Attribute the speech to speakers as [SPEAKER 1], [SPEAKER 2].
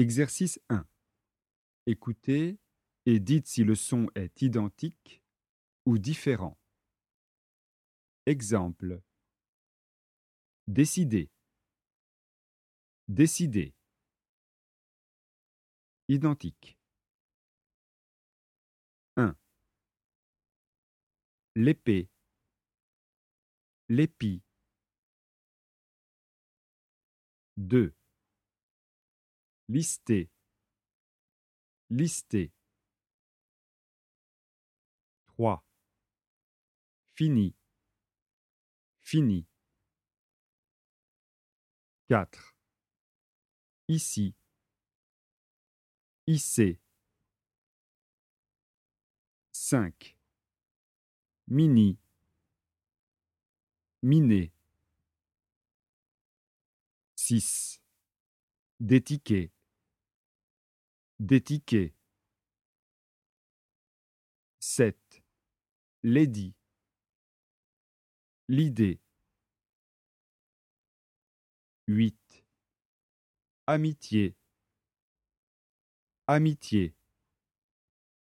[SPEAKER 1] Exercice 1. Écoutez et dites si le son est identique ou différent. Exemple. Décider. Décider. Identique. 1. L'épée. L'épi. 2. Lister. Lister. 3. Fini. Fini. 4. Ici. Ici. 5. Mini. Miné. 6. D'étiquet. D'étiquet. 7. Lady. L'idée. 8. Amitié. Amitié.